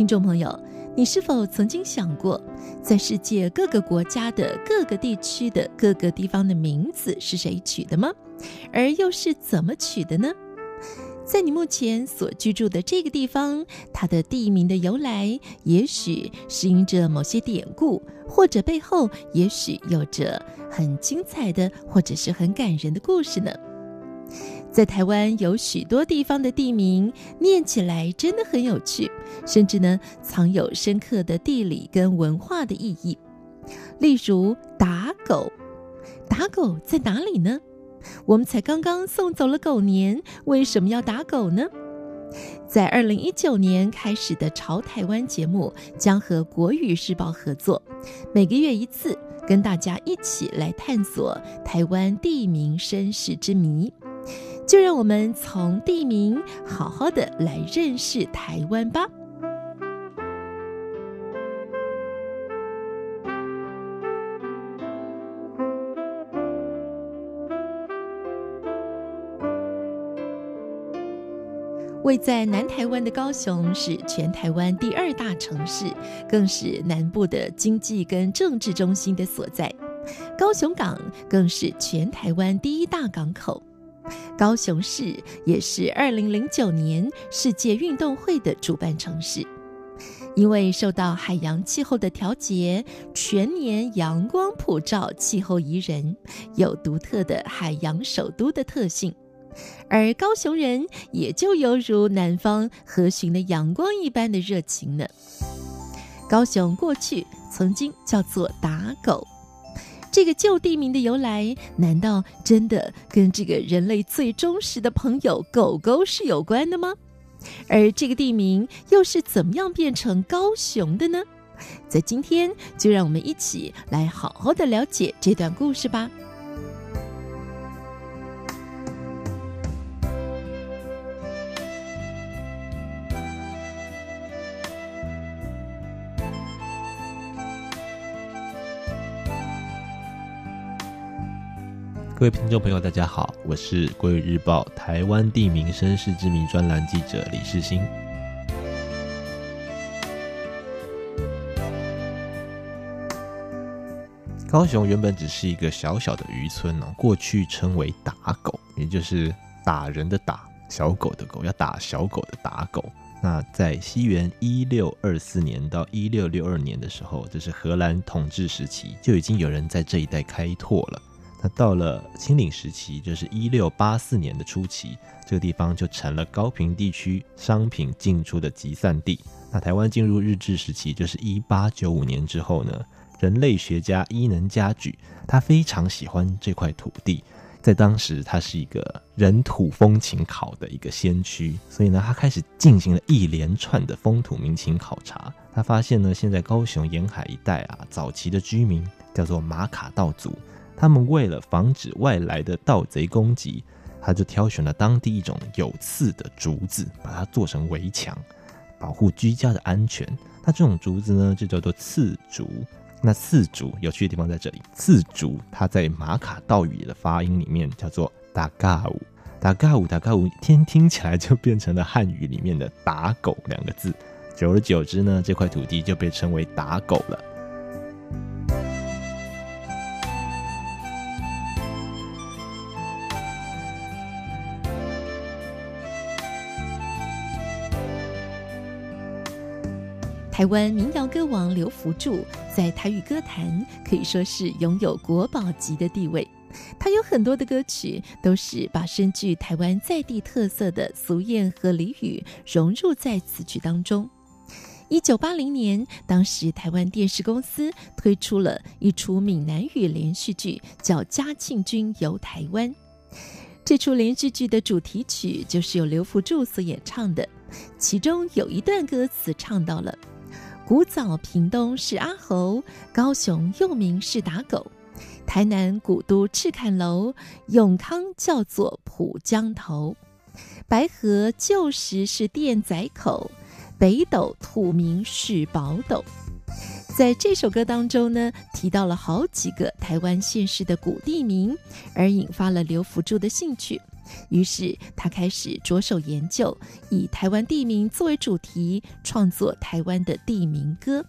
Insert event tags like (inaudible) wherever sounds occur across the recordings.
听众朋友，你是否曾经想过，在世界各个国家的各个地区的各个地方的名字是谁取的吗？而又是怎么取的呢？在你目前所居住的这个地方，它的地名的由来，也许是因着某些典故，或者背后也许有着很精彩的，或者是很感人的故事呢？在台湾有许多地方的地名，念起来真的很有趣，甚至呢藏有深刻的地理跟文化的意义。例如打狗，打狗在哪里呢？我们才刚刚送走了狗年，为什么要打狗呢？在二零一九年开始的《潮台湾》节目，将和国语日报合作，每个月一次，跟大家一起来探索台湾地名身世之谜。就让我们从地名好好的来认识台湾吧。位在南台湾的高雄是全台湾第二大城市，更是南部的经济跟政治中心的所在。高雄港更是全台湾第一大港口。高雄市也是二零零九年世界运动会的主办城市，因为受到海洋气候的调节，全年阳光普照，气候宜人，有独特的海洋首都的特性，而高雄人也就犹如南方和煦的阳光一般的热情呢。高雄过去曾经叫做打狗。这个旧地名的由来，难道真的跟这个人类最忠实的朋友狗狗是有关的吗？而这个地名又是怎么样变成高雄的呢？在今天，就让我们一起来好好的了解这段故事吧。各位听众朋友，大家好，我是国语日报台湾地名身世之谜专栏记者李世兴。高雄原本只是一个小小的渔村哦，过去称为打狗，也就是打人的打，小狗的狗，要打小狗的打狗。那在西元一六二四年到一六六二年的时候，这是荷兰统治时期，就已经有人在这一带开拓了。那到了清领时期，就是一六八四年的初期，这个地方就成了高平地区商品进出的集散地。那台湾进入日治时期，就是一八九五年之后呢，人类学家伊能嘉矩他非常喜欢这块土地，在当时他是一个人土风情考的一个先驱，所以呢，他开始进行了一连串的风土民情考察。他发现呢，现在高雄沿海一带啊，早期的居民叫做马卡道族。他们为了防止外来的盗贼攻击，他就挑选了当地一种有刺的竹子，把它做成围墙，保护居家的安全。那这种竹子呢，就叫做刺竹。那刺竹有趣的地方在这里，刺竹它在马卡道语的发音里面叫做打嘎舞，打嘎舞，打嘎舞，天听起来就变成了汉语里面的打狗两个字。久而久之呢，这块土地就被称为打狗了。台湾民谣歌王刘福柱在台语歌坛可以说是拥有国宝级的地位。他有很多的歌曲都是把深具台湾在地特色的俗谚和俚语融入在词曲当中。一九八零年，当时台湾电视公司推出了一出闽南语连续剧，叫《嘉庆君游台湾》。这出连续剧的主题曲就是由刘福柱所演唱的。其中有一段歌词唱到了：“古早屏东是阿猴，高雄又名是打狗，台南古都赤崁楼，永康叫做浦江头，白河旧时是店仔口，北斗土名是宝斗。”在这首歌当中呢，提到了好几个台湾县市的古地名，而引发了刘福柱的兴趣。于是他开始着手研究，以台湾地名作为主题，创作台湾的地名歌。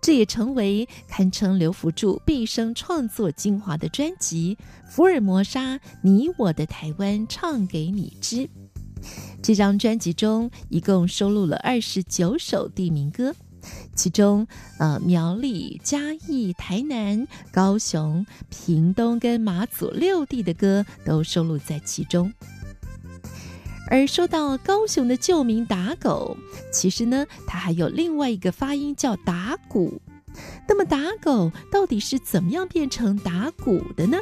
这也成为堪称刘福柱毕生创作精华的专辑《福尔摩沙，你我的台湾唱给你知》。这张专辑中一共收录了二十九首地名歌。其中，呃，苗栗、嘉义、台南、高雄、屏东跟马祖六地的歌都收录在其中。而说到高雄的旧名打狗，其实呢，它还有另外一个发音叫打鼓。那么打狗到底是怎么样变成打鼓的呢？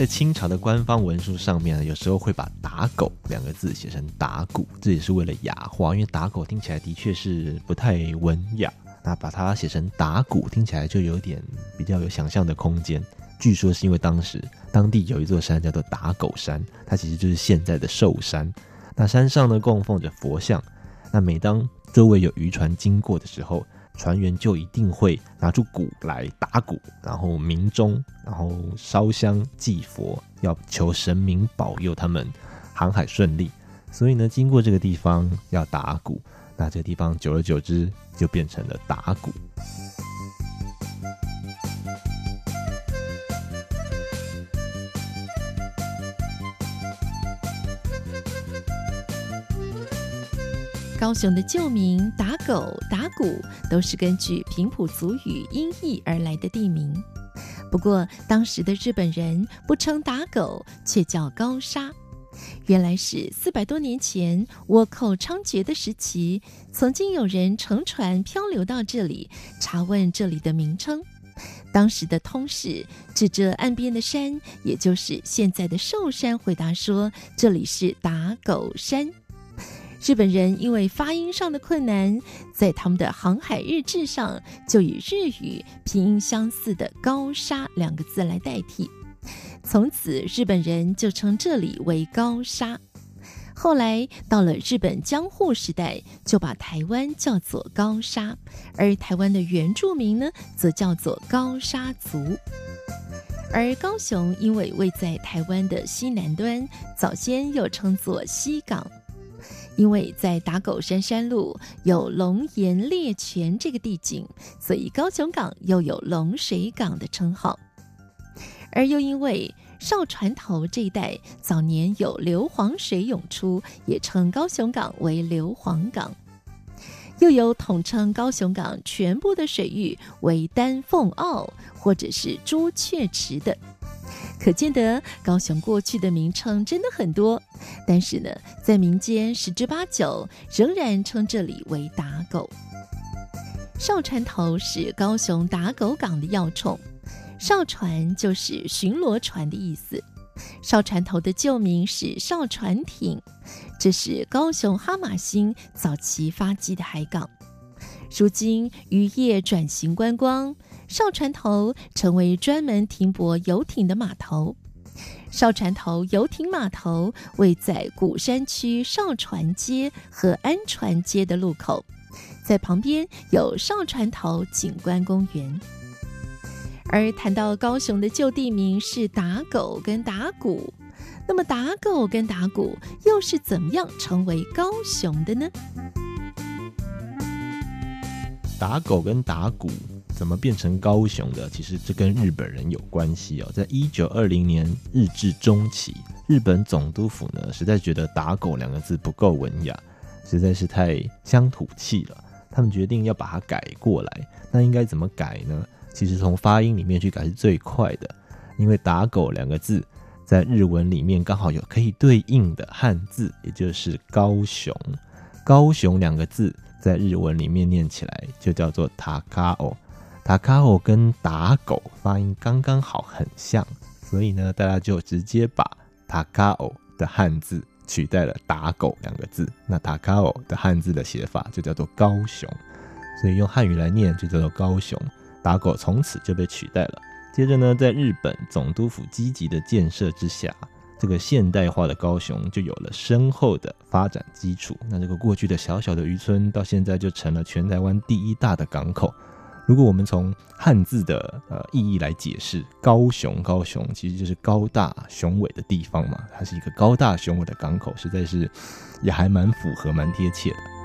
在清朝的官方文书上面呢，有时候会把“打狗”两个字写成“打鼓”，这也是为了雅化，因为“打狗”听起来的确是不太文雅。那把它写成“打鼓”，听起来就有点比较有想象的空间。据说是因为当时当地有一座山叫做打狗山，它其实就是现在的寿山。那山上呢，供奉着佛像，那每当周围有渔船经过的时候，船员就一定会拿出鼓来打鼓，然后鸣钟，然后烧香祭佛，要求神明保佑他们航海顺利。所以呢，经过这个地方要打鼓，那这个地方久而久之就变成了打鼓。高雄的旧名打狗、打鼓都是根据平埔族语音译而来的地名。不过，当时的日本人不称打狗，却叫高沙。原来是四百多年前倭寇猖獗的时期，曾经有人乘船漂流到这里，查问这里的名称。当时的通事指着岸边的山，也就是现在的寿山，回答说：“这里是打狗山。”日本人因为发音上的困难，在他们的航海日志上就以日语拼音相似的“高沙”两个字来代替。从此，日本人就称这里为高沙。后来到了日本江户时代，就把台湾叫做高沙，而台湾的原住民呢，则叫做高沙族。而高雄因为位在台湾的西南端，早先又称作西港。因为在打狗山山路有龙岩猎泉这个地景，所以高雄港又有龙水港的称号。而又因为少船头这一带早年有硫磺水涌出，也称高雄港为硫磺港。又有统称高雄港全部的水域为丹凤澳或者是朱雀池的。可见得高雄过去的名称真的很多，但是呢，在民间十之八九仍然称这里为打狗。哨船头是高雄打狗港的要冲，哨船就是巡逻船的意思。哨船头的旧名是哨船艇，这是高雄哈玛星早期发迹的海港。如今渔业转型观光。少船头成为专门停泊游艇的码头。少船头游艇码头位在鼓山区少船街和安船街的路口，在旁边有少船头景观公园。而谈到高雄的旧地名是打狗跟打鼓，那么打狗跟打鼓又是怎么样成为高雄的呢？打狗跟打鼓。怎么变成高雄的？其实这跟日本人有关系哦。在一九二零年日治中期，日本总督府呢实在觉得“打狗”两个字不够文雅，实在是太乡土气了。他们决定要把它改过来。那应该怎么改呢？其实从发音里面去改是最快的，因为“打狗”两个字在日文里面刚好有可以对应的汉字，也就是“高雄”。高雄两个字在日文里面念起来就叫做“塔卡欧”。跟打狗发音刚刚好很像，所以呢，大家就直接把塔卡欧的汉字取代了打狗两个字。那打卡欧的汉字的写法就叫做高雄，所以用汉语来念就叫做高雄。打狗从此就被取代了。接着呢，在日本总督府积极的建设之下，这个现代化的高雄就有了深厚的发展基础。那这个过去的小小的渔村，到现在就成了全台湾第一大的港口。如果我们从汉字的呃意义来解释，高雄，高雄其实就是高大雄伟的地方嘛，它是一个高大雄伟的港口，实在是也还蛮符合、蛮贴切的。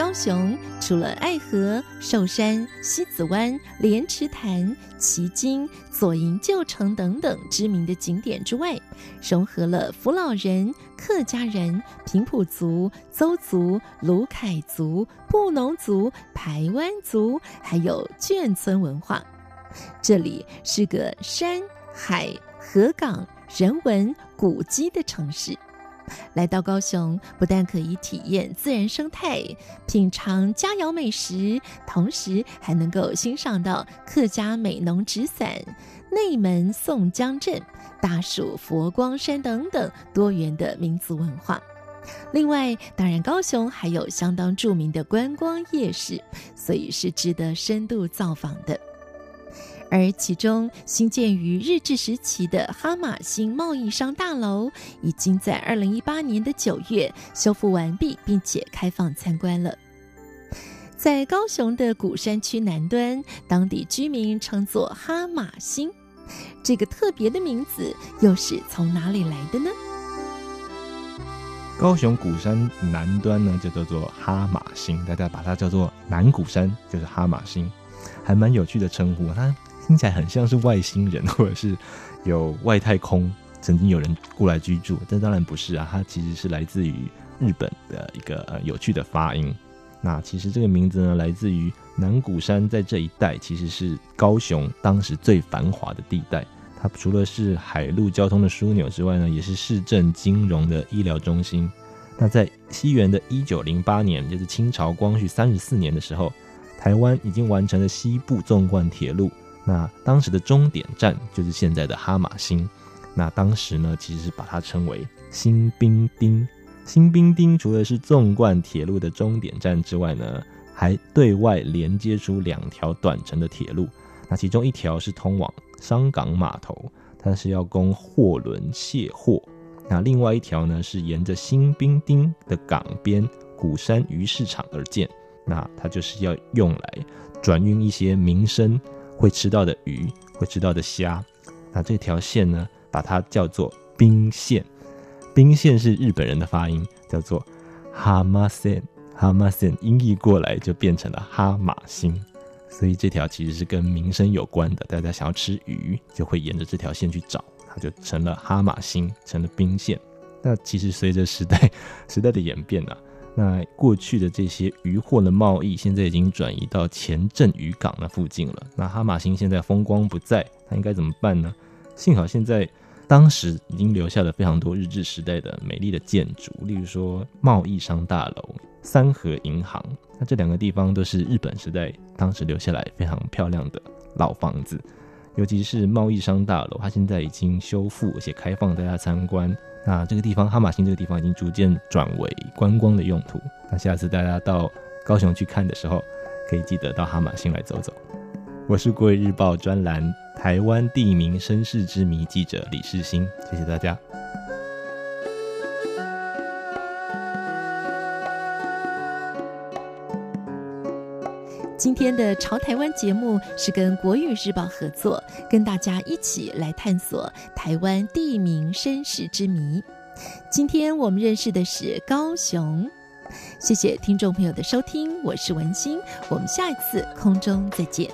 高雄除了爱河、寿山、西子湾、莲池潭、旗津、左营旧城等等知名的景点之外，融合了福佬人、客家人、平埔族、邹族、鲁凯族、布农族、排湾族，还有眷村文化。这里是个山海河港人文古迹的城市。来到高雄，不但可以体验自然生态、品尝佳肴美食，同时还能够欣赏到客家美浓纸伞、内门宋江镇、大树佛光山等等多元的民族文化。另外，当然高雄还有相当著名的观光夜市，所以是值得深度造访的。而其中新建于日治时期的哈马星贸易商大楼，已经在二零一八年的九月修复完毕，并且开放参观了。在高雄的古山区南端，当地居民称作哈马星，这个特别的名字又是从哪里来的呢？高雄鼓山南端呢，就叫做哈马星，大家把它叫做南鼓山，就是哈马星，还蛮有趣的称呼。它听起来很像是外星人，或者是有外太空曾经有人过来居住，但当然不是啊，它其实是来自于日本的一个有趣的发音。那其实这个名字呢，来自于南鼓山在这一带其实是高雄当时最繁华的地带，它除了是海陆交通的枢纽之外呢，也是市政金融的医疗中心。那在西元的一九零八年，就是清朝光绪三十四年的时候，台湾已经完成了西部纵贯铁路。那当时的终点站就是现在的哈马星。那当时呢，其实是把它称为新兵丁。新兵丁除了是纵贯铁路的终点站之外呢，还对外连接出两条短程的铁路。那其中一条是通往商港码头，它是要供货轮卸货。那另外一条呢，是沿着新兵丁的港边鼓山鱼市场而建。那它就是要用来转运一些民生。会吃到的鱼，会吃到的虾，那这条线呢，把它叫做冰线。冰线是日本人的发音，叫做哈马线，哈马线音译过来就变成了哈马星。所以这条其实是跟民生有关的，大家想要吃鱼，就会沿着这条线去找，它就成了哈马星，成了冰线。那其实随着时代 (laughs) 时代的演变呢、啊。那过去的这些渔获的贸易，现在已经转移到前镇渔港那附近了。那哈马星现在风光不再，那应该怎么办呢？幸好现在当时已经留下了非常多日治时代的美丽的建筑，例如说贸易商大楼、三和银行。那这两个地方都是日本时代当时留下来非常漂亮的老房子，尤其是贸易商大楼，它现在已经修复且开放大家参观。那这个地方哈马星这个地方已经逐渐转为观光的用途。那下次大家到高雄去看的时候，可以记得到哈马星来走走。我是国语日报专栏台湾地名身世之谜记者李世新，谢谢大家。天的《潮台湾》节目是跟国语日报合作，跟大家一起来探索台湾地名身世之谜。今天我们认识的是高雄，谢谢听众朋友的收听，我是文心，我们下一次空中再见。